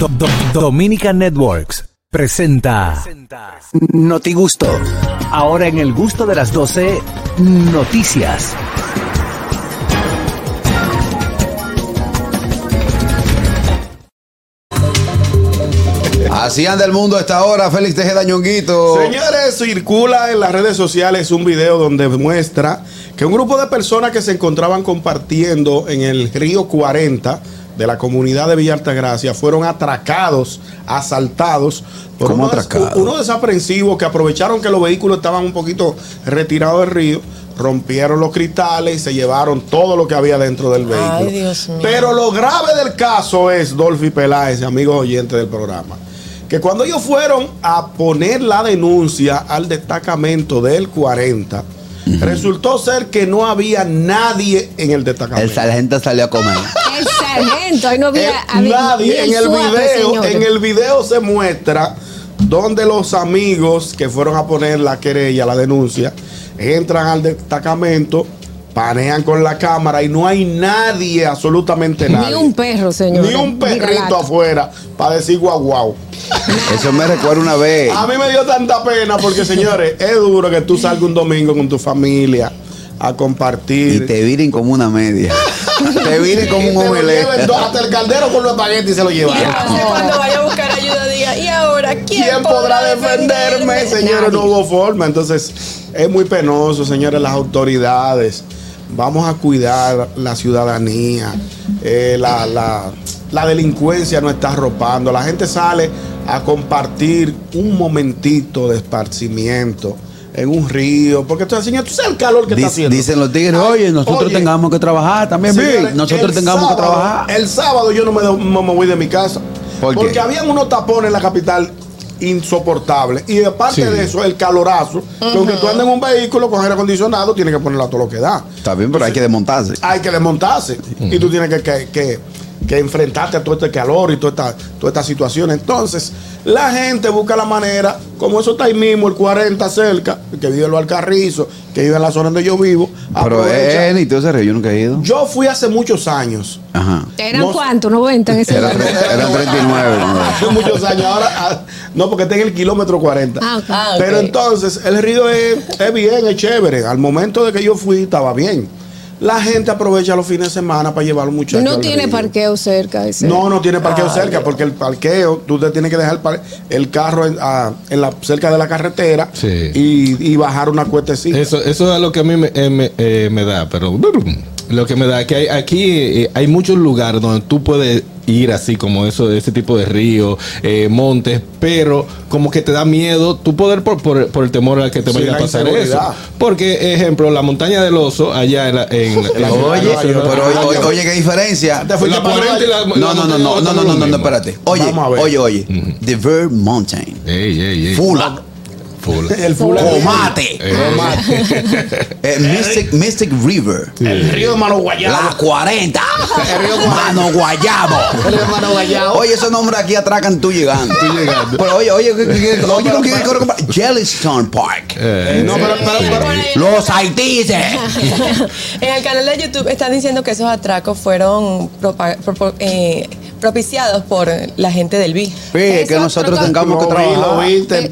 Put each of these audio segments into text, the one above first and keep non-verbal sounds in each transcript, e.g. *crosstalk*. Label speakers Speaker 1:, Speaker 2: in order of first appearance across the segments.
Speaker 1: Do- Do- Dominican Networks presenta Noti Gusto. Ahora en el gusto de las 12, noticias.
Speaker 2: Así anda el mundo a esta hora, Félix Tejeda Ñonguito.
Speaker 3: Señores, circula en las redes sociales un video donde muestra que un grupo de personas que se encontraban compartiendo en el río 40 de la comunidad de Villa Altagracia fueron atracados, asaltados por
Speaker 2: ¿Cómo
Speaker 3: unos,
Speaker 2: atracados?
Speaker 3: unos desaprensivos que aprovecharon que los vehículos estaban un poquito retirados del río, rompieron los cristales y se llevaron todo lo que había dentro del vehículo.
Speaker 4: Dios mío.
Speaker 3: Pero lo grave del caso es, Dolphy Peláez, amigos oyentes del programa, que cuando ellos fueron a poner la denuncia al destacamento del 40, resultó ser que no había nadie en el
Speaker 2: El
Speaker 3: destacamento.
Speaker 2: sargento salió a comer. *laughs*
Speaker 4: El sargento, ahí no había,
Speaker 3: Eh,
Speaker 4: había-
Speaker 3: nadie en el
Speaker 4: suave,
Speaker 3: video en el video se muestra donde los amigos que fueron a poner la querella la denuncia entran al destacamento panean con la cámara y no hay nadie absolutamente nadie
Speaker 4: Ni un perro, señor.
Speaker 3: ni un perrito afuera para decir guau guau
Speaker 2: Eso me recuerda una vez.
Speaker 3: a mí me dio tanta pena porque señores es duro que tú salgas un domingo con tu familia a
Speaker 2: Y
Speaker 3: compartir
Speaker 2: te viren como una media. *laughs* te viren como
Speaker 3: Y
Speaker 2: un
Speaker 3: te lo lleven
Speaker 2: omelette.
Speaker 3: dos- hasta el caldero con los espaguetis se lo
Speaker 4: Y
Speaker 3: llevan
Speaker 4: entonces *laughs* cuando vaya a buscar ayuda diga, ¿y ahora quién,
Speaker 3: ¿Quién podrá defenderme? Señores, no hubo forma. Entonces, es muy penoso, señores, las autoridades. Vamos a cuidar la ciudadanía. Eh, la, la- la delincuencia no está arropando. La gente sale a compartir un momentito de esparcimiento en un río. Porque tú, señor, tú sabes el calor que está
Speaker 2: Dic-
Speaker 3: haciendo.
Speaker 2: Dicen los tigres, oye, nosotros
Speaker 3: Oye,
Speaker 2: tengamos que trabajar también.
Speaker 3: Señores,
Speaker 2: nosotros tengamos que trabajar.
Speaker 3: El sábado yo no me, no me voy de mi casa.
Speaker 2: ¿Por qué?
Speaker 3: porque habían unos tapones en la capital insoportables. Y aparte de eso, el calorazo. que Aunque tú andes en un vehículo con aire acondicionado, tienes que ponerlo a todo lo que da.
Speaker 2: Está bien, pero hay que desmontarse.
Speaker 3: Hay que desmontarse. Y tú tienes que, que- que- que enfrentarte a todo este calor y toda esta, toda esta situación. Entonces, la gente busca la manera, como eso está ahí mismo, el 40 cerca, que vive en los Alcarrizos, que vive en la zona donde yo vivo.
Speaker 2: Pero
Speaker 3: aprovecha.
Speaker 2: eh, ni todo ese río, yo nunca he ido.
Speaker 3: Yo fui hace muchos años.
Speaker 2: Ajá.
Speaker 4: ¿Eran
Speaker 3: No-
Speaker 4: cuántos? 90 en ese
Speaker 2: Era,
Speaker 4: momento.
Speaker 2: tre- era 39. ¿no?
Speaker 3: Hace muchos años. Ahora, ah, no, porque está en el kilómetro 40.
Speaker 4: Ah.
Speaker 5: Ah,
Speaker 3: Pero
Speaker 5: ok.
Speaker 3: entonces, el río es, es bien, es chévere. Al momento de que yo fui, estaba bien. La gente aprovecha los fines de semana para llevar a los muchachos.
Speaker 4: No tiene
Speaker 3: río.
Speaker 4: parqueo cerca. ese.
Speaker 3: No, no tiene parqueo cerca, porque el parqueo, tú te tienes que dejar par- el carro en, en la, cerca de la carretera
Speaker 6: Sí.
Speaker 3: y, y bajar una cuestecita.
Speaker 6: Eso, eso es lo que a mí me, eh, me, eh, me da, pero lo que me da que hay, aquí eh, hay muchos lugares donde tú puedes ir así como eso, ese tipo de ríos, eh, montes, pero como que te da miedo tú poder por, por, por el temor al que te
Speaker 3: Sí,
Speaker 6: vaya a pasar eso. Porque, ejemplo, la montaña del oso allá en la... En, en-
Speaker 3: la-
Speaker 2: Oye, pero oye, oye, qué diferencia.
Speaker 3: Te
Speaker 6: la
Speaker 3: para
Speaker 6: 40 y la-
Speaker 2: No, no, no, no, no, no, no, no, no, espérate. Oye, oye, oye. The Verb Mountain.
Speaker 6: Ey, ey, ey.
Speaker 2: Fula.
Speaker 6: Full.
Speaker 3: El fulano-
Speaker 2: Comate.
Speaker 6: Eh,
Speaker 2: Eh, Mystic, Mystic River.
Speaker 3: El río de Mano Guayabo.
Speaker 2: La 40.
Speaker 3: El río.
Speaker 2: Mano Guayabo.
Speaker 3: El río de Mano Guayabo.
Speaker 2: Oye, esos nombres aquí atracan tú llegando.
Speaker 6: Tú llegando.
Speaker 2: Pero oye, oye, ¿qué- qué- qué- oye, ¿con quién quiero comprar? Yellowstone Park.
Speaker 6: eh,
Speaker 3: No, pero, pero- pero-
Speaker 2: Los haitises. *laughs*
Speaker 5: en el canal de YouTube están diciendo que esos atracos fueron eh, propiciados por la gente del BI.
Speaker 2: Sí, que nosotros tengamos que
Speaker 3: vi, lo
Speaker 2: trabajar.
Speaker 3: vi, te,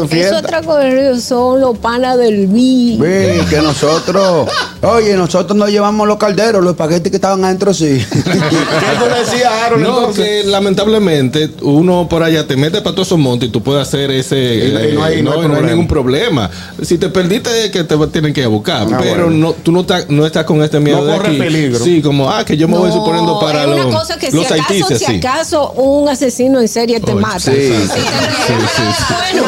Speaker 3: en fiesta.
Speaker 4: Río son los panas del BI.
Speaker 2: Ve, que nosotros, oye, nosotros no llevamos los calderos, los espaguetis que estaban adentro sí.
Speaker 3: ¿Qué tú decías, Aaron?
Speaker 6: No,
Speaker 3: entonces?
Speaker 6: que lamentablemente uno por allá te mete para todos esos montes y tú puedes hacer ese.
Speaker 3: Y no- y no hay-
Speaker 6: eh,
Speaker 3: no hay
Speaker 6: no, no hay ningún problema. Si te perdiste, que te tienen que buscar.
Speaker 3: Ah,
Speaker 6: pero
Speaker 3: bueno.
Speaker 6: no, tú no, estás- no estás con este miedo
Speaker 3: No
Speaker 6: de
Speaker 3: corre
Speaker 6: aquí.
Speaker 3: peligro.
Speaker 6: Sí, como, ah, que yo me voy
Speaker 4: No,
Speaker 6: suponiendo para
Speaker 4: es
Speaker 6: los,
Speaker 4: una cosa que si
Speaker 6: los
Speaker 4: acaso,
Speaker 6: haitises,
Speaker 4: si
Speaker 6: sí.
Speaker 4: acaso un asesino en serie te
Speaker 6: Oye,
Speaker 4: mata.
Speaker 2: sí.
Speaker 4: Y te
Speaker 6: Sí, sí, sí.
Speaker 4: Bueno,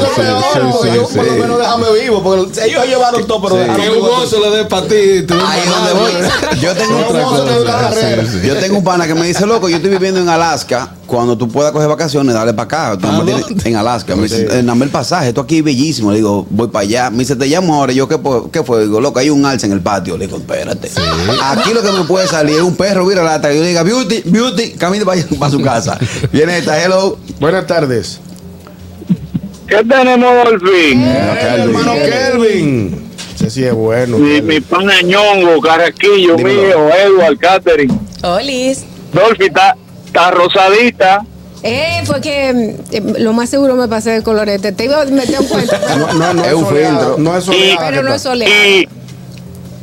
Speaker 6: Sí, sí, sí, sí, sí, sí,
Speaker 3: Por lo menos déjame vivo, porque ellos llevaron todo, pero
Speaker 6: Que un
Speaker 3: a
Speaker 6: oso le dé para ti. *laughs*
Speaker 2: Yo tengo, yo un pana que me dice, loco, yo estoy viviendo en Alaska. Cuando tú puedas coger vacaciones, dale para acá. Tú
Speaker 6: ¿A
Speaker 2: nada más tienes-
Speaker 6: dónde?
Speaker 2: en Alaska. Me dice,
Speaker 3: Sí.
Speaker 2: "Eh, dame el pasaje, esto aquí es bellísimo. Le digo, voy para allá. Me dice, te llamo ahora. Yo, ¿qué, qué fue? Digo, loco, hay un alce en el patio. Le digo, espérate. Aquí lo que me puede salir es un perro, mira lata. Yo le diga, beauty, beauty, camine para, para su casa. *laughs* Viene esta, hello.
Speaker 3: Buenas tardes.
Speaker 7: ¿Qué tenemos, Dolphin?
Speaker 3: Eh, hermano Kelvin. Ese sí es bueno.
Speaker 7: Mi, mi pana Ñongo, Carraquillo
Speaker 3: Dímelo.
Speaker 7: mío, Edward, Catherine.
Speaker 5: Olis.
Speaker 7: Dolphy, está, está rosadita.
Speaker 4: Eh, fue que eh, lo más seguro me pasé de colorete. Te iba a meter un cuento.
Speaker 3: No, no, no
Speaker 2: Es un filtro.
Speaker 3: No es
Speaker 7: Y-
Speaker 3: soleada
Speaker 4: pero no es soleado.
Speaker 7: Y,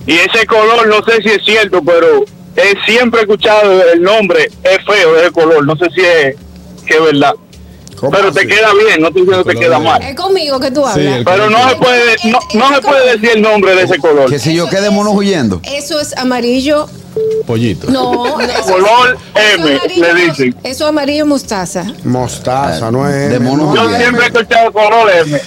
Speaker 7: y ese color, no sé si es cierto, pero he siempre escuchado el nombre, es feo ese color, no sé si es, que es verdad.
Speaker 3: ¿Cómo
Speaker 7: Pero
Speaker 3: así?
Speaker 7: te queda bien, no te diciendo que te queda mal.
Speaker 4: Es conmigo que tú hablas.
Speaker 7: Pero no se puede, no, no se puede decir el nombre de ese color.
Speaker 2: Que si yo quede mono huyendo.
Speaker 4: Eso es amarillo.
Speaker 6: Pollito.
Speaker 4: No, *laughs* eso
Speaker 7: Color M, le dicen.
Speaker 4: Eso amarillo mostaza.
Speaker 3: Mostaza, no es
Speaker 2: De mono
Speaker 3: no.
Speaker 7: Yo
Speaker 2: Bien.
Speaker 7: siempre he escuchado color M.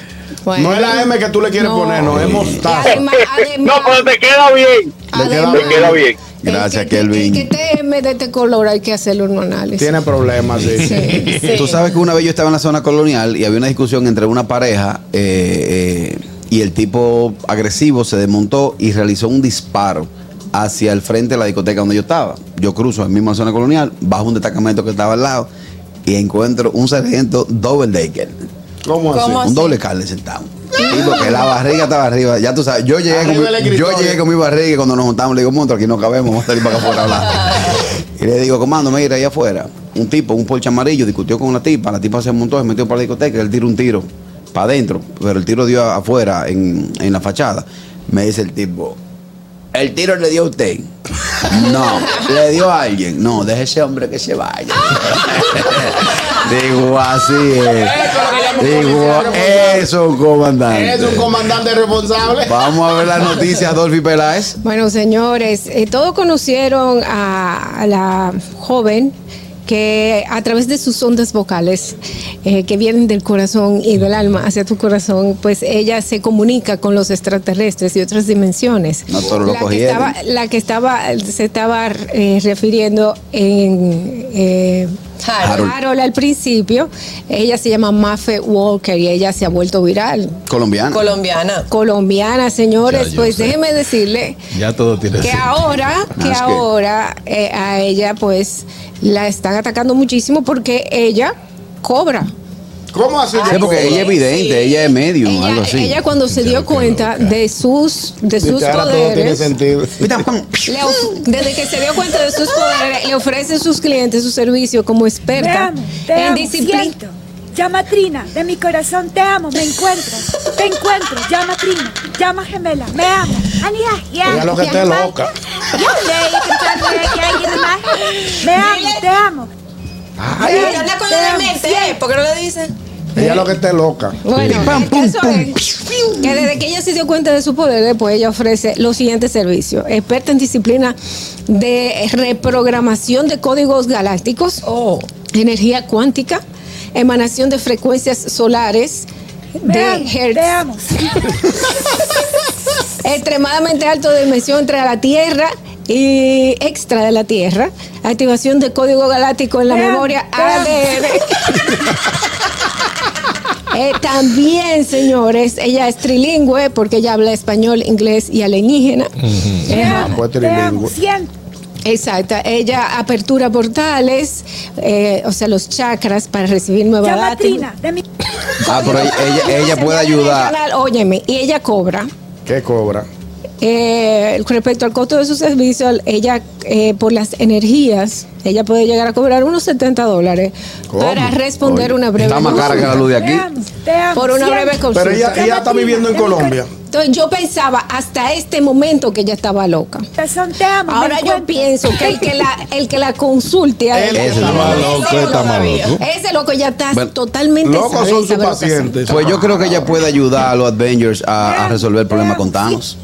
Speaker 3: No es la M que tú le quieres
Speaker 4: No.
Speaker 3: poner, no, es mostaza.
Speaker 4: además, *laughs*
Speaker 7: No,
Speaker 4: además,
Speaker 7: pero te queda bien.
Speaker 3: Le queda-
Speaker 7: Te queda bien.
Speaker 2: Gracias,
Speaker 4: el que-
Speaker 2: Kelvin.
Speaker 4: Que, que te me de este color hay que hacerle un análisis.
Speaker 3: Tiene problemas, sí.
Speaker 2: Tú sabes que una vez yo estaba en la zona colonial y había una discusión entre una pareja eh, eh, y el tipo agresivo se desmontó y realizó un disparo hacia el frente de la discoteca donde yo estaba. Yo cruzo en la misma zona colonial, bajo un destacamento que estaba al lado y encuentro un sargento double decker.
Speaker 3: ¿Cómo así?
Speaker 5: ¿Cómo
Speaker 2: Un
Speaker 5: así?
Speaker 2: doble carne sentado. Sí, porque la barriga estaba arriba. Ya tú sabes, yo llegué, con
Speaker 3: Arriba
Speaker 2: mi, yo llegué con mi barriga y cuando nos juntamos le digo, monstruo, aquí no cabemos, vamos a salir para acá afuera a hablar. *laughs* y le digo, comando, mira, ahí afuera, un tipo, un Porsche amarillo, discutió con una tipa, la tipa se montó, se metió para la discoteca, él tiró un tiro para adentro, pero el tiro dio afuera, en, en la fachada. Me dice el tipo, ¿el tiro le dio a usted? No, le dio a alguien. No, deje ese hombre que se vaya. *laughs* Digo, así es. Digo, eso, comandante.
Speaker 3: Es un comandante responsable.
Speaker 2: Vamos a ver las *laughs* noticias, Dolphy Peláez.
Speaker 4: Bueno, señores, eh, todos conocieron a, a la joven que a través de sus ondas vocales eh, que vienen del corazón y del alma hacia tu corazón, pues ella se comunica con los extraterrestres y otras dimensiones.
Speaker 2: No todos lo
Speaker 4: la, que estaba, la que estaba, se estaba eh, refiriendo en eh,
Speaker 5: Harold.
Speaker 4: Harold al principio, ella se llama Mafe Walker y ella se ha vuelto viral.
Speaker 2: Colombiana.
Speaker 5: Colombiana.
Speaker 4: Colombiana, señores,
Speaker 6: Ya,
Speaker 4: pues
Speaker 6: sé.
Speaker 4: déjeme decirle
Speaker 6: Ya todo tiene
Speaker 4: que
Speaker 6: sentido.
Speaker 4: ahora, que
Speaker 2: Más que-
Speaker 4: ahora eh, a ella pues la están atacando muchísimo porque ella cobra.
Speaker 3: ¿Cómo así?
Speaker 2: Sí, porque ella es evidente, ella es medium,
Speaker 4: Ella,
Speaker 2: algo así.
Speaker 4: ella cuando se dio cuenta de sus de sus
Speaker 3: todo tiene
Speaker 4: poderes,
Speaker 3: sentido.
Speaker 4: Desde que se dio cuenta de sus poderes, le ofrece a sus clientes su servicio como
Speaker 8: Te
Speaker 4: experta
Speaker 8: amo, te
Speaker 4: en
Speaker 8: amo,
Speaker 4: disciplina.
Speaker 8: siento. Llama Trina, de mi corazón te amo, me encuentras, te encuentro, llama Trina, llama gemela, me yeah,
Speaker 3: Ella lo que está es loca.
Speaker 8: Me amo, te amo.
Speaker 5: Ella habla con la mente,
Speaker 8: siento.
Speaker 5: ¿por qué no le dice?
Speaker 3: Ella lo que está es loca.
Speaker 4: Bueno,
Speaker 2: Pam, pum,
Speaker 4: caso
Speaker 2: pum.
Speaker 4: es que desde que ella se dio cuenta de su poder, pues ella ofrece los siguientes servicios. Experta en disciplina de reprogramación de códigos galácticos,
Speaker 5: Oh.
Speaker 4: energía cuántica, emanación de frecuencias solares, de hertz,
Speaker 8: te amo. *laughs*
Speaker 4: extremadamente alto de dimensión entre la Tierra y extra de la Tierra, activación de código galáctico en la memoria. ADN. *laughs* Eh, también, señores, ella es trilingüe porque ella habla español, inglés y alienígena.
Speaker 3: Pues trilingüe.
Speaker 8: siento.
Speaker 4: Exacto, ella apertura portales, eh, o sea, los chakras para recibir nueva data.
Speaker 8: Trina, de mi
Speaker 2: Ah, pero ella, ella, *laughs* ella puede ayudar.
Speaker 4: Óyeme, y ella cobra.
Speaker 3: ¿Qué cobra?
Speaker 4: Eh, respecto al costo de su servicio, ella eh, por las energías, ella puede llegar a cobrar unos 70 dólares
Speaker 3: ¿Cómo?
Speaker 4: para responder
Speaker 2: Oye,
Speaker 4: una breve
Speaker 2: está más cara que la
Speaker 4: consulta.
Speaker 2: luz de
Speaker 8: Te
Speaker 2: aquí.
Speaker 8: amo, te amo.
Speaker 4: Por una breve consulta.
Speaker 3: Pero ella, ella está viviendo en Colombia.
Speaker 4: Entonces yo pensaba hasta este momento que ella estaba loca. Ahora yo pienso que el que la, el que la consulte a
Speaker 3: Él
Speaker 4: ella-
Speaker 2: Ese
Speaker 6: loco, está loco.
Speaker 4: ese loco ya está
Speaker 2: Bueno,
Speaker 4: totalmente
Speaker 3: Locos son sus pacientes.
Speaker 2: Pues yo creo que ella puede ayudar a los Avengers a, a resolver el problema con Thanos.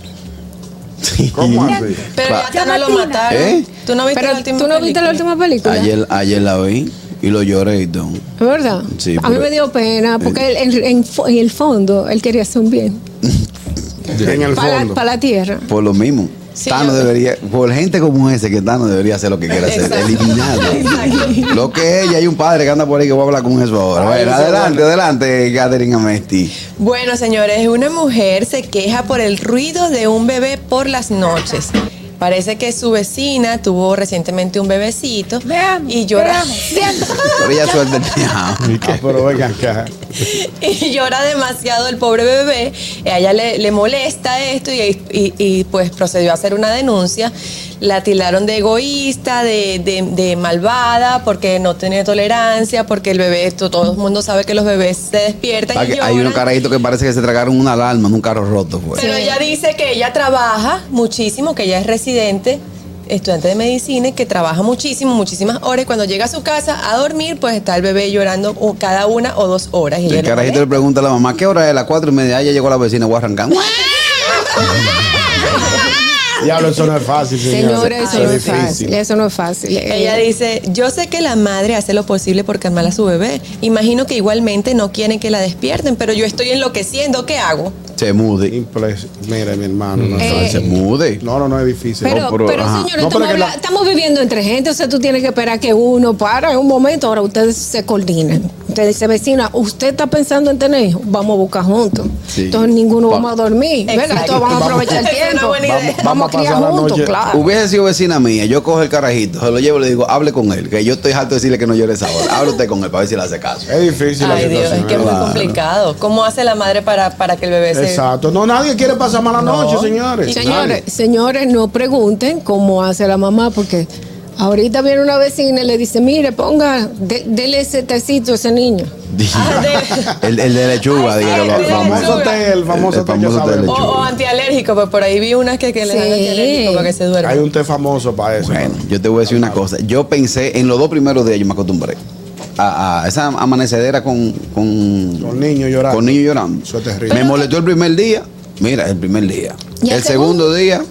Speaker 3: ¿Cómo así?
Speaker 5: Pero ya no lo mataron.
Speaker 2: ¿Eh?
Speaker 5: ¿Tú no viste
Speaker 4: Pero
Speaker 5: la última
Speaker 4: tú no viste la
Speaker 5: película?
Speaker 4: última película.
Speaker 2: Ayer, ayer la vi y lo lloré y todo.
Speaker 4: ¿Verdad?
Speaker 2: Sí,
Speaker 4: a mí me dio pena porque él, en, en fo- en el fondo él quería hacer un bien *laughs*
Speaker 3: En el
Speaker 4: para,
Speaker 3: fondo.
Speaker 4: para la tierra.
Speaker 2: Por lo mismo.
Speaker 5: Sí, yo-
Speaker 2: debería, por gente como ese, que Thanos debería hacer lo que quiera hacer,
Speaker 5: Exacto.
Speaker 2: eliminarlo. Lo que ella, hay un padre que anda por ahí que va a hablar con eso ahora.
Speaker 3: Ay,
Speaker 2: Bueno, adelante, adelante, Catherine Amesti.
Speaker 5: Bueno, señores, una mujer se queja por el ruido de un bebé por las noches. Parece que su vecina tuvo recientemente un bebecito
Speaker 8: Me amo,
Speaker 5: y llora. *laughs*
Speaker 2: Pero ella suelta el miau.
Speaker 3: Ah, pero venga acá. *laughs*
Speaker 5: y llora demasiado el pobre bebé. A ella le, le molesta esto y, y- y, pues procedió a hacer una denuncia. La tildaron de egoísta, de, de- de malvada, porque no tiene tolerancia, porque el bebé, to- todo el mundo sabe que los bebés se despiertan y
Speaker 2: Hay unos carajitos que parece que se tragaron una alarma en un carro roto. Pues.
Speaker 5: Pero ella dice que ella trabaja muchísimo, que ella es residente, estudiante de medicina, y que trabaja muchísimo, muchísimas horas. Y cuando llega a su casa a dormir, pues está el bebé llorando cada una o dos horas. Y
Speaker 2: El
Speaker 5: no
Speaker 2: carajito le pregunta a la mamá, ¿qué hora es? Las cuatro y media. Ya llegó la vecina, voy a arrancar. *laughs* *laughs*
Speaker 3: Diablo, eso no es fácil, señores.
Speaker 4: Señora, eso no es fácil. Eso no es fácil.
Speaker 5: Ella
Speaker 4: Eh,
Speaker 5: dice, yo sé que la madre hace lo posible por calmar a su bebé. Imagino que igualmente no quieren que la despierten, pero yo estoy enloqueciendo. ¿Qué hago?
Speaker 2: Se mude.
Speaker 3: Impres- Mire, mi hermano. No,
Speaker 4: Eh,
Speaker 2: Se mude.
Speaker 3: no, no, no es difícil.
Speaker 4: Pero,
Speaker 2: pero-
Speaker 4: pero señores,
Speaker 3: No,
Speaker 4: estamos,
Speaker 3: la-
Speaker 4: estamos viviendo entre gente, o sea, tú tienes que esperar que uno para en un momento, ahora ustedes se coordinen. Usted dice, vecina, usted está pensando en tener hijos, vamos a buscar juntos.
Speaker 2: Sí.
Speaker 4: Entonces ninguno
Speaker 2: Va-
Speaker 4: vamos a dormir. Venga,
Speaker 5: Exacto.
Speaker 4: todos vamos a aprovechar el tiempo. Vamos,
Speaker 3: Vamos-
Speaker 4: vamos a criar
Speaker 3: pasar la
Speaker 4: juntos,
Speaker 3: noche.
Speaker 4: claro.
Speaker 2: Hubiese sido vecina mía, yo cojo el carajito, se lo llevo y le digo, hable con él, que yo estoy harto de decirle que no llore esa hora. Hable usted con él para ver si le hace caso.
Speaker 3: Es difícil la
Speaker 5: Ay Dios,
Speaker 3: situación.
Speaker 5: es que es muy complicado. ¿Cómo hace la madre para, para que el bebé se...
Speaker 3: Exacto. No, nadie quiere pasar mala
Speaker 5: No.
Speaker 3: noche, señores.
Speaker 4: Señores,
Speaker 3: Nadie.
Speaker 4: señores, no pregunten cómo hace la mamá, porque ahorita viene una vecina y le dice, mire, ponga, de- dele ese tecito a ese niño.
Speaker 5: Ah, de- *laughs*
Speaker 2: el, el de lechuga, lo-
Speaker 5: el
Speaker 3: famoso té, el famoso
Speaker 2: El
Speaker 3: té
Speaker 5: o, o antialérgico, pues por ahí vi unas que, que le dan antialérgico para que se duerma.
Speaker 3: Hay un té famoso para eso.
Speaker 2: Bueno, yo te voy a decir una cosa. Yo pensé, en los dos primeros días yo me acostumbré a, a esa amanecedera con, con,
Speaker 3: Con niños llorando.
Speaker 2: con niños llorando.
Speaker 3: Eso es terrible.
Speaker 2: Me molestó el primer día. Mira, el primer día.
Speaker 4: ¿Y el
Speaker 2: el segundo día,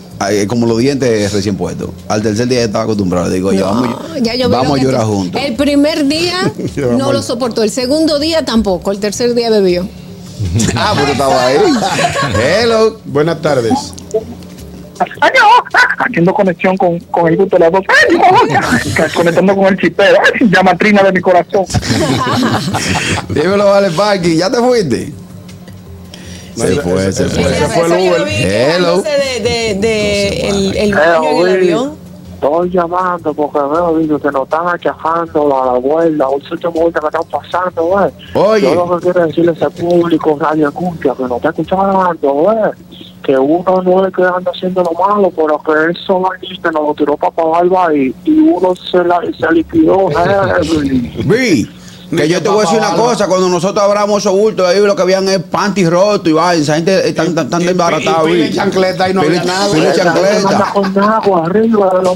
Speaker 2: como los dientes recién puestos. Al tercer día ya estaba acostumbrado. Digo, yo, vamos,
Speaker 4: ya yo
Speaker 2: vamos a llorar juntos.
Speaker 4: El primer día *laughs* no lo soportó, el segundo día tampoco, el tercer día bebió. *laughs*
Speaker 2: Ah, ahí. Hello.
Speaker 3: Buenas tardes.
Speaker 7: Haciendo conexión con, con el gusto de las dos. *laughs* Conectando con el chipeo. Ay, llama trina de mi corazón.
Speaker 2: Dímelo, vale, Parky. ¿Ya te fuiste?
Speaker 3: No,
Speaker 2: se
Speaker 3: ese-
Speaker 2: fue, se fue.
Speaker 3: ese fue el Uber.
Speaker 2: Hello.
Speaker 5: de, de, de el, el baño en el avión.
Speaker 9: Estoy llamando porque veo digo, que nos están achajando la, la vuelta, un sitio que están pasando, güey.
Speaker 2: Oye.
Speaker 9: Yo lo que quiero decirle a ese público, Radio Escucha, que nos está escuchando, güey. Que uno no es que anda haciendo lo malo, pero que eso vainita nos lo tiró para Barba y, y uno se, la, se liquidó, *laughs* heavy. *laughs*
Speaker 2: Que yo te voy a decir una cosa, cuando nosotros abramos esos bultos ahí, lo que habían es panty roto y va, esa gente están tan, tan
Speaker 3: Y- y- y chancleta y no había nada.
Speaker 9: anda
Speaker 2: chancleta.
Speaker 9: con agua arriba de lo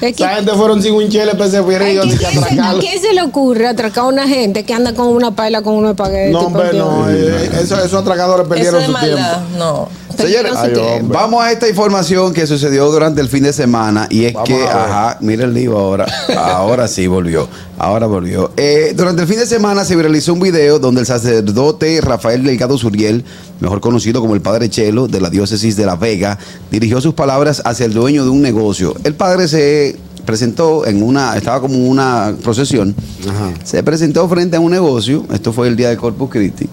Speaker 4: Es que-
Speaker 3: Esa gente fueron sin un chile, pues se fueron y
Speaker 4: ¿quién
Speaker 3: que
Speaker 4: se- ¿A
Speaker 3: atracarlo.
Speaker 4: quién se le ocurre atracar a una gente que anda con una paila con unos espaguetis?
Speaker 3: No, hombre, no. eh, Esos, esos atracadores
Speaker 5: Eso
Speaker 3: perdieron
Speaker 5: de
Speaker 3: su
Speaker 5: maldad,
Speaker 3: tiempo.
Speaker 5: no.
Speaker 2: Señores,
Speaker 4: Ay,
Speaker 2: vamos a esta información que sucedió durante el fin de semana y es
Speaker 3: Vamos
Speaker 2: que, ajá, mira el lío ahora, ahora sí volvió, ahora volvió. Eh, durante el fin de semana se viralizó un video donde el sacerdote Rafael Delgado Suriel, mejor conocido como el Padre Chelo de la diócesis de La Vega, dirigió sus palabras hacia el dueño de un negocio. El padre se presentó en una, estaba como una procesión,
Speaker 3: Ajá.
Speaker 2: se presentó frente a un negocio, esto fue el día del Corpus Christi,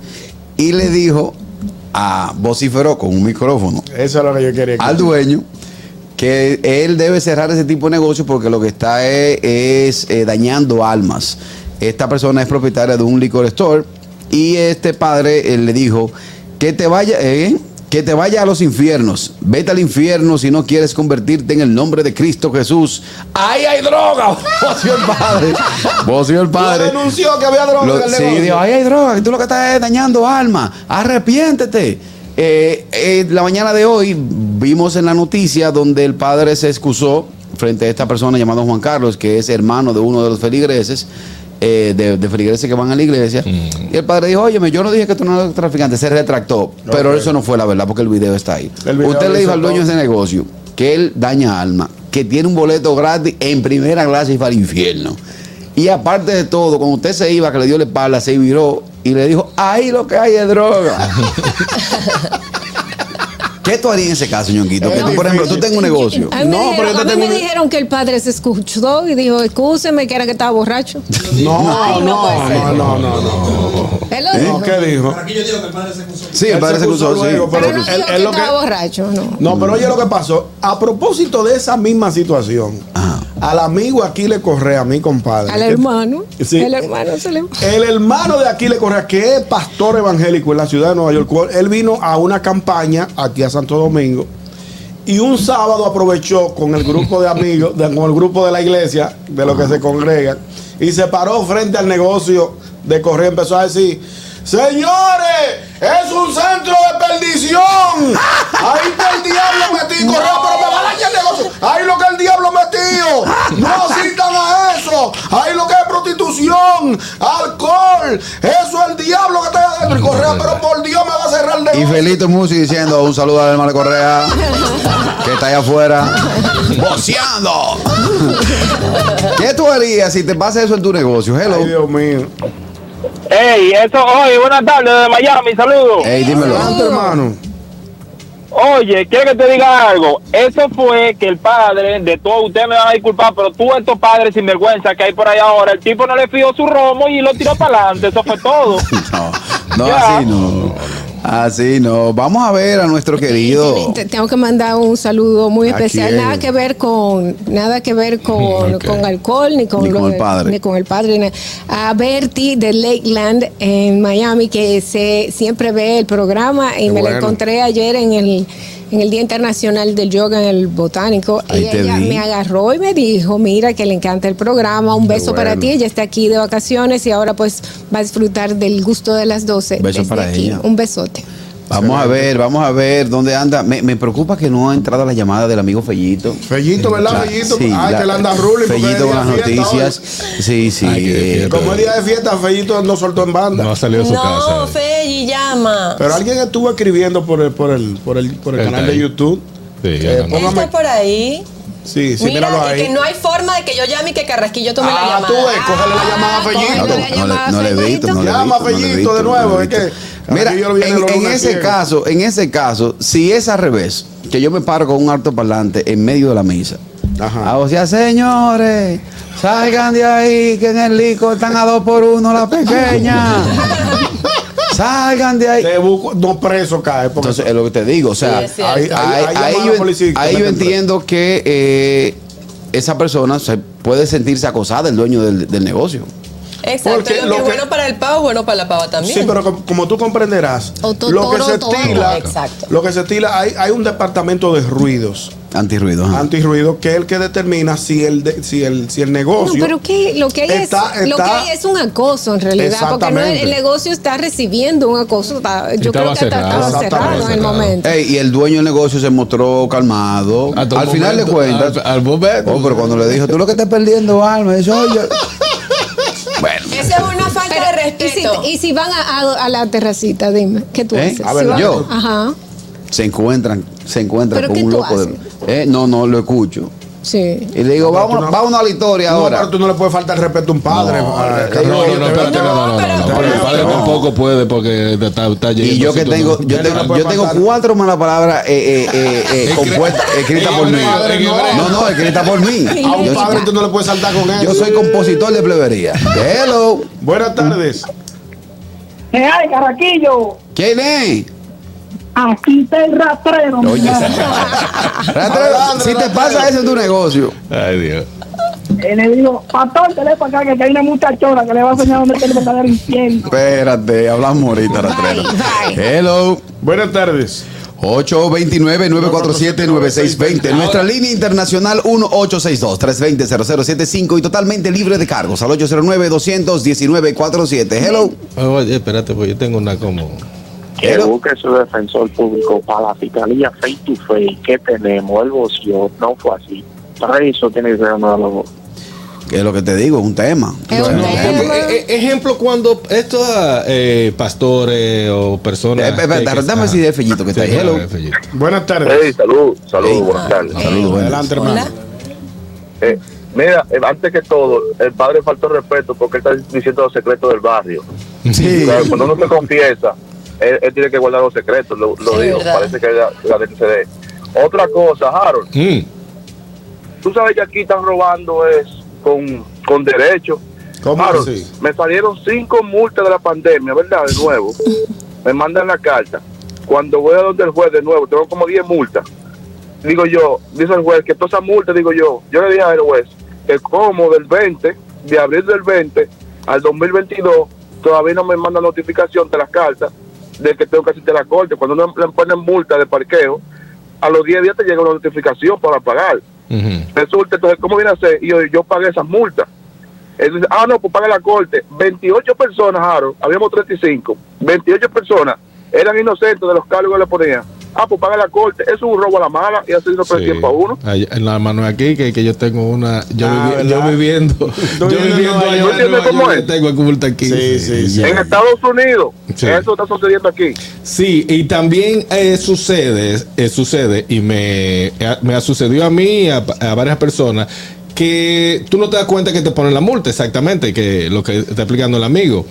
Speaker 2: y le dijo a vociferó con un micrófono
Speaker 3: Eso es lo que yo quería.
Speaker 2: al dueño que él debe cerrar ese tipo de negocio porque lo que está es, es, eh, dañando almas. Esta persona es propietaria de un liquor store y este padre eh, le dijo que te vaya, eh, que te vaya a los infiernos. Vete al infierno si no quieres convertirte en el nombre de Cristo Jesús. ¡Ahí hay droga! *laughs* Voció el padre. Voció el padre.
Speaker 3: Lo denunció que había droga
Speaker 2: Lo-
Speaker 3: en el
Speaker 2: sí, dijo, ahí hay droga, y tú lo que estás es dañando alma, arrepiéntete. Eh, eh, la mañana de hoy vimos en la noticia donde el padre se excusó frente a esta persona llamada Juan Carlos, que es hermano de uno de los feligreses, eh, de, de feligreses que van a la iglesia. Y el padre dijo, oye, yo no dije que tú no eres traficante, se retractó. Pero eso no fue la verdad, porque el video está ahí.
Speaker 3: Video
Speaker 2: Usted le dijo al dueño de ese negocio que él daña alma, que tiene un boleto gratis en primera clase y para el infierno. Y aparte de todo, cuando usted se iba, que le dio la espalda, se viró y le dijo, ahí lo que hay es droga. *laughs* ¿Qué tú harías en ese caso, ñonquito? Que tú, por ejemplo, tú tengas un negocio.
Speaker 4: A mí,
Speaker 3: No,
Speaker 4: me,
Speaker 3: pero
Speaker 4: dijeron,
Speaker 3: yo te
Speaker 4: a mí
Speaker 3: tengo
Speaker 4: me
Speaker 3: un-
Speaker 4: dijeron que el padre se escuchó y dijo, excúseme, que era que estaba borracho.
Speaker 3: No,
Speaker 4: Ay, no
Speaker 3: no,
Speaker 4: puede ser.
Speaker 3: no, no, no, no.
Speaker 4: Él lo
Speaker 3: No,
Speaker 4: dijo.
Speaker 3: ¿Qué dijo?
Speaker 2: Sí, el
Speaker 3: Él
Speaker 2: padre
Speaker 3: se
Speaker 2: se
Speaker 3: excusó
Speaker 2: excusó, sí.
Speaker 3: luego,
Speaker 4: Pero no
Speaker 3: él-
Speaker 4: dijo
Speaker 3: él
Speaker 4: que
Speaker 3: lo que-
Speaker 4: estaba borracho, no.
Speaker 3: No, pero oye lo que pasó. A propósito de esa misma situación,
Speaker 2: Ajá.
Speaker 3: Al amigo Aquiles Correa, mi compadre.
Speaker 4: Al hermano.
Speaker 3: Sí.
Speaker 4: El hermano se le...
Speaker 3: El hermano de Aquiles Correa, que es pastor evangélico en la ciudad de Nueva York, él vino a una campaña aquí a Santo Domingo Y un sábado aprovechó con el grupo de amigos, de- con el grupo de la iglesia, de los que se congregan, y se paró frente al negocio de correo. Empezó a decir: Señores, es un centro de perdición. *laughs* Ahí está el diablo metido. Correo, pero me va a dañar el negocio. Ahí lo que el diablo metido. *laughs* No asistan a eso. Ahí lo que es prostitución, alcohol. Eso es el diablo que está adentro. Y correo, pero por Dios me va a cerrar el
Speaker 2: Y
Speaker 3: negocio.
Speaker 2: Felito Musi diciendo un saludo al hermano Correa, que está allá afuera, boceando. ¿Qué tú harías si te pasa eso en tu negocio? Hello.
Speaker 3: Ay, Dios mío.
Speaker 7: Ey, eso, oye, buenas tardes de Miami, saludos.
Speaker 2: Ey, dímelo.
Speaker 3: Adelante, hermano.
Speaker 7: Oye, quiero que te diga algo. Eso fue que el padre de todos, ustedes me van a disculpar, pero tú, estos padres sinvergüenza que hay por ahí ahora, el tipo no le fijó su romo y lo tiró para adelante. Eso fue todo. *laughs*
Speaker 2: No, así no. Así no. Vamos a ver a nuestro querido.
Speaker 4: Te- Tengo que mandar un saludo muy
Speaker 2: ¿A
Speaker 4: especial, nada que ver con nada que ver con, *laughs* con alcohol ni con,
Speaker 2: Ni con
Speaker 4: lo-
Speaker 2: el padre.
Speaker 4: ni con el padre, ni- a Bertie de Lakeland en Miami que se siempre ve el programa y
Speaker 3: Qué
Speaker 4: me la
Speaker 3: bueno.
Speaker 4: encontré ayer en el en el Día Internacional del Yoga en el Botánico
Speaker 2: Ahí
Speaker 4: ella me agarró y me dijo, mira que le encanta el programa, un beso para ti, ella está aquí de vacaciones y ahora pues va a disfrutar del gusto de las 12.
Speaker 2: Beso
Speaker 4: desde
Speaker 2: para
Speaker 4: aquí.
Speaker 2: ella.
Speaker 4: Un besote.
Speaker 2: Vamos a ver, vamos a ver dónde anda. Me, me preocupa que no ha entrado la llamada del amigo Fellito.
Speaker 3: Fellito, ¿verdad, Fellito?
Speaker 2: sí,
Speaker 3: Ay,
Speaker 2: la-
Speaker 3: que le anda ruling.
Speaker 2: Fellito con las noticias. Sí, sí.
Speaker 6: Ay,
Speaker 2: eh.
Speaker 3: Como es día de fiesta, Fellito no soltó en banda.
Speaker 6: No ha salido de su
Speaker 5: No,
Speaker 6: casa.
Speaker 5: Feli, llama.
Speaker 3: Pero alguien estuvo escribiendo por el, por el, por el, por el canal de. YouTube.
Speaker 6: Sí,
Speaker 3: Eh,
Speaker 6: no.
Speaker 3: Póngame-
Speaker 5: está por ahí.
Speaker 3: Sí, sí,
Speaker 5: Mira,
Speaker 3: míralo
Speaker 5: y
Speaker 3: ahí.
Speaker 5: que no hay forma de que yo llame y que Carrasquillo tome la
Speaker 3: Ah,
Speaker 5: llamada.
Speaker 3: tú ves, cógele la llamada a Fellito.
Speaker 2: No, le- no le he visto, no le he
Speaker 3: Llama
Speaker 2: he
Speaker 3: Fellito de nuevo, es que.
Speaker 2: Mira,
Speaker 3: en
Speaker 2: ese caso, en ese caso, si es al revés, que yo me paro con un alto parlante en medio de la misa.
Speaker 3: Ajá.
Speaker 2: Ah, o sea, señores, salgan de ahí, que en el licor están a dos por uno la pequeña. *laughs* salgan de ahí.
Speaker 3: Te busco, no preso cae. Porque
Speaker 2: Entonces, es lo que te digo, o sea,
Speaker 5: Sí,
Speaker 2: ahí, yo,
Speaker 3: policía
Speaker 2: ahí entiendo que eh, esa persona se puede sentirse acosada, el dueño del, del negocio.
Speaker 5: Exacto.
Speaker 3: Porque
Speaker 5: Lo,
Speaker 3: lo
Speaker 5: que es
Speaker 3: que-
Speaker 5: bueno para el pavo, bueno para la pava también.
Speaker 3: Sí, pero com- como tú comprenderás, lo que se estila,
Speaker 5: Exacto.
Speaker 3: lo que se estila, hay, hay un departamento de ruidos,
Speaker 2: Antirruido. ajá.
Speaker 3: antirruido, que es el que determina si el, de- si el, si el negocio.
Speaker 4: No, pero que lo que hay
Speaker 3: Está-
Speaker 4: es lo que hay es un acoso en realidad, porque no, el,
Speaker 3: Exactamente.
Speaker 4: el negocio está recibiendo un acoso. está- yo creo que está-
Speaker 6: cerrado.
Speaker 4: estaba cerrado en el momento.
Speaker 2: Ey, y el dueño del negocio se mostró calmado. Al final de cuentas.
Speaker 6: al- al momento.
Speaker 2: Oh, pero cuando le dijo, tú lo que estás perdiendo, alma, eso, oye. Bueno.
Speaker 5: Esa es una falta
Speaker 4: Pero,
Speaker 5: de
Speaker 4: y, si,
Speaker 5: respeto.
Speaker 4: y si van a, a- a la terracita, dime, ¿qué tú
Speaker 2: ¿Eh?
Speaker 4: haces?
Speaker 3: A ver,
Speaker 2: yo.
Speaker 4: Ajá,
Speaker 2: Se encuentran, se encuentran
Speaker 4: ¿Pero
Speaker 2: con
Speaker 4: qué
Speaker 2: un
Speaker 4: tú
Speaker 2: loco de.
Speaker 4: haces?
Speaker 2: Eh, no, no, lo escucho.
Speaker 4: Sí.
Speaker 2: Y le digo,
Speaker 3: No,
Speaker 2: vamos,
Speaker 3: no-
Speaker 2: vamos a la historia
Speaker 3: No,
Speaker 2: ahora.
Speaker 3: pero tú no le puedes faltar el respeto a un padre.
Speaker 2: No, no,
Speaker 6: No, el padre
Speaker 3: no.
Speaker 6: tampoco puede porque está, está
Speaker 2: Y yo que tengo,
Speaker 6: no-
Speaker 2: yo tengo, yo tengo cuatro malas palabras eh, eh, eh, eh, *laughs* compuestas, escritas por mí. No, no, escritas por mí. *laughs*
Speaker 3: A un
Speaker 2: Yo,
Speaker 3: padre tú no le puedes saltar con él.
Speaker 2: yo soy compositor de plebería. Hello.
Speaker 3: Buenas tardes.
Speaker 10: ¿Qué hay, Carraquillo?
Speaker 2: ¿Quién es?
Speaker 10: Aquí está el rastrero. mi
Speaker 2: Oye. *laughs* Rastrero, si te pasa eso en tu negocio.
Speaker 6: Ay, Dios.
Speaker 10: Y le digo, pastor, para acá que hay una muchachona que le va a enseñar dónde está el verdadero infierno.
Speaker 2: Espérate, hablamos ahorita, Rastrero.
Speaker 4: Bye, bye.
Speaker 2: Hello.
Speaker 3: Buenas tardes.
Speaker 2: 829-947-9620. Nuestra línea internacional 1862-320-0075 y totalmente libre de cargos al 809-219-47. Hello.
Speaker 6: Oye, espérate, pues yo tengo una como.
Speaker 9: Que
Speaker 2: Hello.
Speaker 9: busque su defensor público para la fiscalía face to face. ¿Qué tenemos? El bocio no fue así. Para eso tiene que ser uno de los.
Speaker 2: ¿Qué es lo que te digo? Un tema.
Speaker 4: Es un tema.
Speaker 2: ejemplo.
Speaker 6: Eh, eh, ejemplo, cuando estos eh, pastores o personas.
Speaker 2: Eh,
Speaker 6: que- que-
Speaker 2: dame si de Fellito que está ahí. Hello.
Speaker 3: Buenas tardes.
Speaker 11: Hey, salud, salud,
Speaker 2: Hey.
Speaker 11: buenas tardes.
Speaker 2: Saludos, buenas.
Speaker 3: Adelante, hermano.
Speaker 11: Eh, mira, eh, antes que todo, el padre faltó respeto porque él está diciendo los secretos del barrio.
Speaker 2: Sí.
Speaker 11: O sea, cuando uno se confiesa, él, él tiene que guardar los secretos, lo, lo
Speaker 5: Sí,
Speaker 11: digo.
Speaker 5: verdad.
Speaker 11: Parece que la, la gente se dé. Otra cosa, Harold,
Speaker 6: Mm.
Speaker 11: tú sabes que aquí están robando es con, con derecho.
Speaker 3: ¿Cómo
Speaker 11: Harold,
Speaker 3: así?
Speaker 11: me salieron cinco multas de la pandemia, ¿verdad? De nuevo. Me mandan la carta. Cuando voy a donde el juez de nuevo, tengo como 10 multas. Digo yo, dice el juez que todas esas multas, digo yo, yo le dije al juez que como del 20, de abril del 20 al 2022, todavía no me mandan notificación de las cartas de que tengo que asistir a la corte. Cuando no le ponen multa de parqueo, a los 10 días te llega una notificación para pagar. Resulta, entonces, ¿cómo viene a ser? Y yo, yo pagué esas multas. Dice, ah, no, pues paga la corte. 28 personas, Harold, habíamos 35. 28 personas eran inocentes de los cargos que le ponían. Ah, pues paga la corte. Eso es un robo a la mala y así no
Speaker 6: Sí.
Speaker 11: el tiempo a uno.
Speaker 6: Allá- En la mano aquí, que, que yo tengo una. Yo,
Speaker 3: Ah,
Speaker 6: vivi- yo viviendo. *laughs* Yo
Speaker 3: viviendo
Speaker 6: allá
Speaker 11: ¿Cómo es?
Speaker 6: tengo aquí multa aquí.
Speaker 3: Sí, sí, sí.
Speaker 11: En Estados Unidos,
Speaker 6: Sí.
Speaker 11: eso está sucediendo aquí.
Speaker 6: Sí, y también eh, sucede, eh, sucede, y me, eh, me ha sucedido a mí y a, a varias personas, que tú no te das cuenta que te ponen la multa, exactamente, que lo que está explicando el amigo.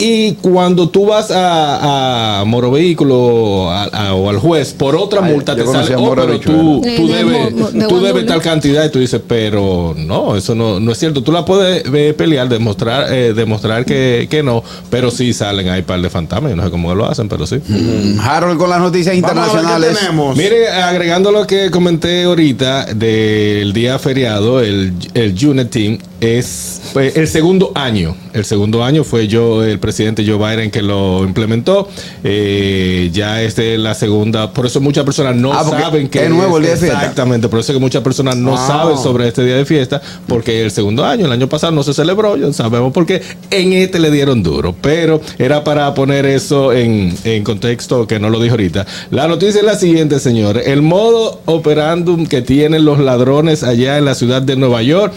Speaker 6: Y cuando tú vas a, a Moro Vehículo a- a- o al juez por otra
Speaker 2: Ay,
Speaker 6: multa, te sale, oh, pero
Speaker 2: Bichuela".
Speaker 6: tú,
Speaker 4: Eh,
Speaker 6: tú
Speaker 4: de
Speaker 6: debes,
Speaker 4: de
Speaker 6: tú debes tal cantidad y tú dices, pero no, eso no, no es cierto. Tú la puedes eh, pelear, demostrar, eh, demostrar que, que no, pero sí salen ahí par de fantasmas. Yo no sé cómo lo hacen, pero sí.
Speaker 2: Mm, Harold con las noticias
Speaker 3: Vamos a ver qué
Speaker 2: internacionales.
Speaker 3: tenemos.
Speaker 6: Mire, agregando lo que comenté ahorita del día feriado, el, el Team es el segundo año. El segundo año fue yo, el presidente Joe Biden, que lo implementó. Eh, ya este es la segunda. Por eso muchas personas no
Speaker 2: Ah,
Speaker 6: saben que
Speaker 2: es nuevo el día de fiesta.
Speaker 6: Exactamente, por eso es que muchas personas no
Speaker 3: Ah.
Speaker 6: saben sobre este día de fiesta, porque el segundo año, el año pasado no se celebró, ya sabemos por qué. En este le dieron duro, pero era para poner eso en, en contexto que no lo dijo ahorita. La noticia es la siguiente, señores. El modo operandum que tienen los ladrones allá en la ciudad de Nueva York,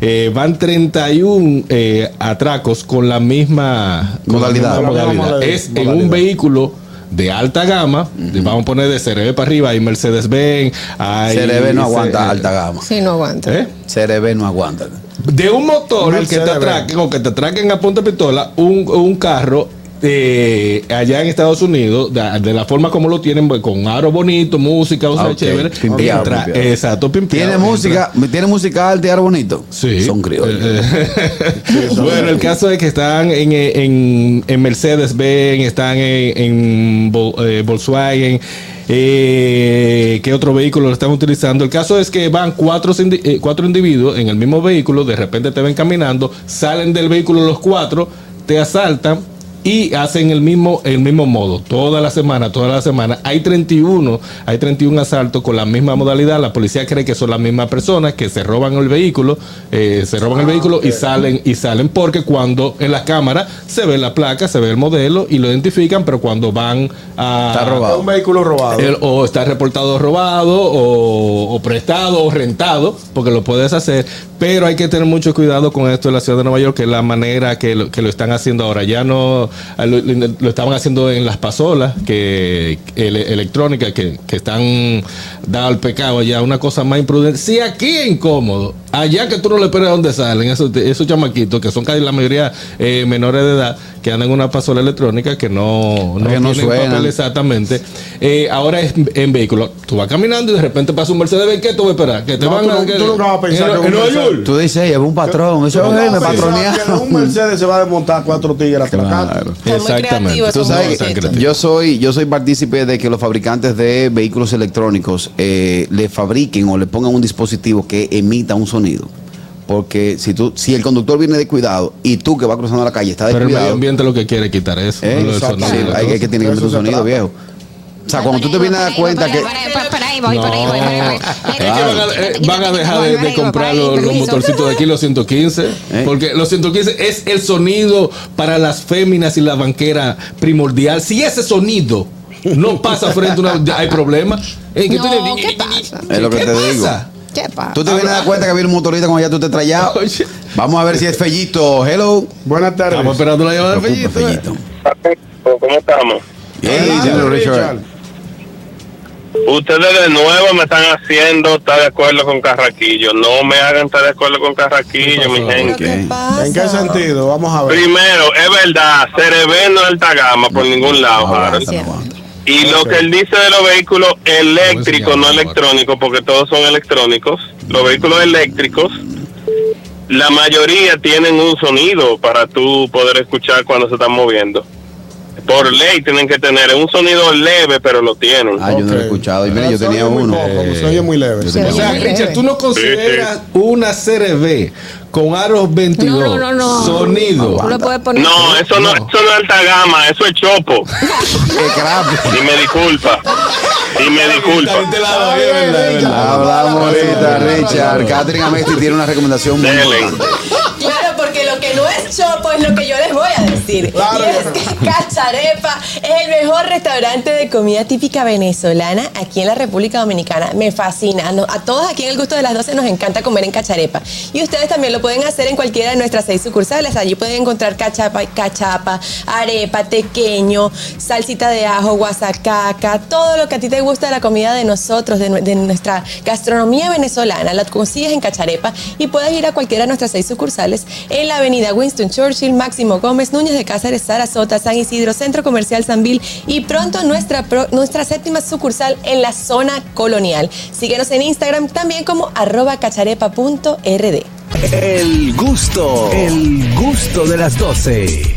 Speaker 6: eh, van 31 eh, atracos con la misma
Speaker 2: Modalidad.
Speaker 6: Es en un vehículo de alta gama, vamos a poner de CRB para arriba, hay Mercedes-Benz, hay...
Speaker 2: CRB no aguanta
Speaker 6: eh,
Speaker 2: alta gama.
Speaker 4: Sí, no aguanta.
Speaker 6: ¿eh?
Speaker 2: CRB no aguanta.
Speaker 6: De un motor, el que te atraquen o que te atraquen a punta de pistola, un, un carro eh, allá en Estados Unidos, de, de la forma como lo tienen, pues, con aro bonito, música, o sea,
Speaker 2: Ah,
Speaker 6: chévere.
Speaker 2: Pimpeado,
Speaker 6: entra-
Speaker 2: pimpeado.
Speaker 6: exacto, pimpeado.
Speaker 2: ¿Tiene
Speaker 6: Entra-
Speaker 2: música? ¿Tiene música alta y algo bonito?
Speaker 6: Sí.
Speaker 2: Son criollos. *laughs*
Speaker 6: Bueno, el caso es que están en, en, en Mercedes-Benz, están en, eh, Volkswagen. Eh, ¿Qué otro vehículo lo están utilizando? El caso es que van cuatro, eh, cuatro individuos en el mismo vehículo, de repente te ven caminando, salen del vehículo los cuatro, te asaltan y hacen el mismo, el mismo modo. Toda la semana, toda la semana. Hay 31, hay 31 asaltos con la misma modalidad. La policía cree que son las mismas personas que se roban el vehículo, eh, se roban el vehículo y salen, y salen porque cuando en la cámara se ve la placa, se ve el modelo y lo identifican, pero cuando van a
Speaker 2: Está robado.
Speaker 3: Un vehículo robado.
Speaker 6: el- o está reportado robado o, o prestado o rentado, porque lo puedes hacer, pero hay que tener mucho cuidado con esto en la ciudad de Nueva York, que es la manera que lo, que lo están haciendo ahora. Ya no lo, lo- estaban haciendo en las pasolas que ele- electrónicas que, que están dadas al pecado ya, una cosa más imprudente. Si aquí es incómodo, allá que tú no le esperas dónde salen esos, esos chamaquitos que son casi la mayoría eh, menores de edad que andan en una pasola electrónica que no, no,
Speaker 2: Que no
Speaker 6: papel exactamente. Eh, ahora es en vehículo. Tú vas caminando y de repente pasa un Mercedes Benz. ¿Qué tú vas a esperar? Que te
Speaker 3: No,
Speaker 6: van
Speaker 3: tú
Speaker 6: a. que-
Speaker 3: tú nunca vas a pensar
Speaker 6: en-
Speaker 3: que un
Speaker 6: en Nueva
Speaker 3: Mercedes-.
Speaker 2: Tú dices, lleva un patrón. Eso es, me patronearon.
Speaker 3: Un Mercedes se va a desmontar cuatro tigres atracando.
Speaker 2: Claro.
Speaker 6: Exactamente.
Speaker 2: Tú sabes yo soy, yo soy partícipe de que los fabricantes de vehículos electrónicos eh, le fabriquen o le pongan un dispositivo que emita un sonido. Porque si tú, si el conductor viene descuidado y tú que vas cruzando la calle estás
Speaker 6: Pero el medio
Speaker 2: descuidado,
Speaker 6: ambiente lo que quiere es quitar eso.
Speaker 2: ¿eh?
Speaker 3: Exacto.
Speaker 6: sonido
Speaker 2: Sí, hay que, que tiene que meter un sonido viejo. O sea, cuando tú te vienes a dar cuenta que
Speaker 4: Por ahí voy,
Speaker 6: No,
Speaker 4: por ahí voy, por ahí voy.
Speaker 6: es que van a, eh, dejar de, de comprar los, los motorcitos de aquí, los 115.
Speaker 2: ¿Eh?
Speaker 6: Porque los 115 es el sonido para las féminas y la banquera primordial. Si ese sonido no pasa frente a una. Hay problema. Eh, que
Speaker 4: No, ¿qué pasa?
Speaker 2: es lo que
Speaker 6: ¿Qué
Speaker 2: te
Speaker 6: pasa?
Speaker 2: digo.
Speaker 4: ¿Qué pasa?
Speaker 2: Tú te vienes a dar cuenta que viene un motorista cuando ya tú te trayado. *laughs*
Speaker 6: Oye.
Speaker 2: Vamos a ver si es Fellito. Hello.
Speaker 3: Buenas tardes.
Speaker 6: Estamos esperando la llamada de Fellito.
Speaker 2: Fellito.
Speaker 11: ¿Cómo estamos?
Speaker 2: Hey,
Speaker 3: Adelante,
Speaker 2: dímelo, Richard.
Speaker 11: Ustedes de nuevo me están haciendo estar de acuerdo con Carraquillo. No me hagan estar de acuerdo con Carraquillo, mi
Speaker 5: ¿Pero
Speaker 11: gente.
Speaker 5: qué
Speaker 2: Ok.
Speaker 5: pasa?
Speaker 3: ¿En qué sentido? Vamos a ver.
Speaker 11: Primero, es verdad, Cerebé no es alta gama por ningún lado,
Speaker 2: No
Speaker 11: Harold. Y lo que él dice de los vehículos eléctricos, no electrónicos, porque todos son electrónicos, los vehículos eléctricos, la mayoría tienen un sonido para tú poder escuchar cuando se están moviendo. Por ley tienen que tener un sonido leve, pero lo tienen.
Speaker 2: Ah, yo no lo he escuchado. Y mira, yo
Speaker 3: Se
Speaker 2: tenía uno.
Speaker 3: poco, se oye muy leve.
Speaker 2: yo
Speaker 4: Se
Speaker 6: O sea, Richard, tú no consideras una CRB con aros 22.
Speaker 4: No, no, no, no.
Speaker 6: Sonido.
Speaker 4: Tú lo puedes poner.
Speaker 7: No, eso no, eso no es alta gama, eso es chopo. *laughs* Y me disculpa. Y me disculpa.
Speaker 6: Te la doy, es verdad, es verdad.
Speaker 2: Hablamos ahorita, Richard. Catherine Amesti tiene una recomendación muy importante.
Speaker 5: Claro, porque lo que no es chopo es lo que yo les voy a decir.
Speaker 3: Claro.
Speaker 5: Y es que Cacharepa es el mejor restaurante de comida típica venezolana aquí en la República Dominicana. Me fascina. A todos aquí en el gusto de las 12 nos encanta comer en Cacharepa. Y ustedes también lo pueden hacer en cualquiera de nuestras seis sucursales. Allí pueden encontrar cachapa, cachapa, arepa, tequeño, salsita de ajo, guasacaca, todo lo que a ti te gusta de la comida de nosotros, de, de nuestra gastronomía venezolana. La consigues en Cacharepa y puedes ir a cualquiera de nuestras seis sucursales en la avenida Winston Churchill, Máximo Gómez, Núñez de Cáceres, Sarasota, San Isidro, Centro Comercial Sanvil y pronto nuestra, nuestra séptima sucursal en la zona colonial. Síguenos en Instagram también como arroba cacharepa.rd.
Speaker 1: El gusto, el gusto de las 12.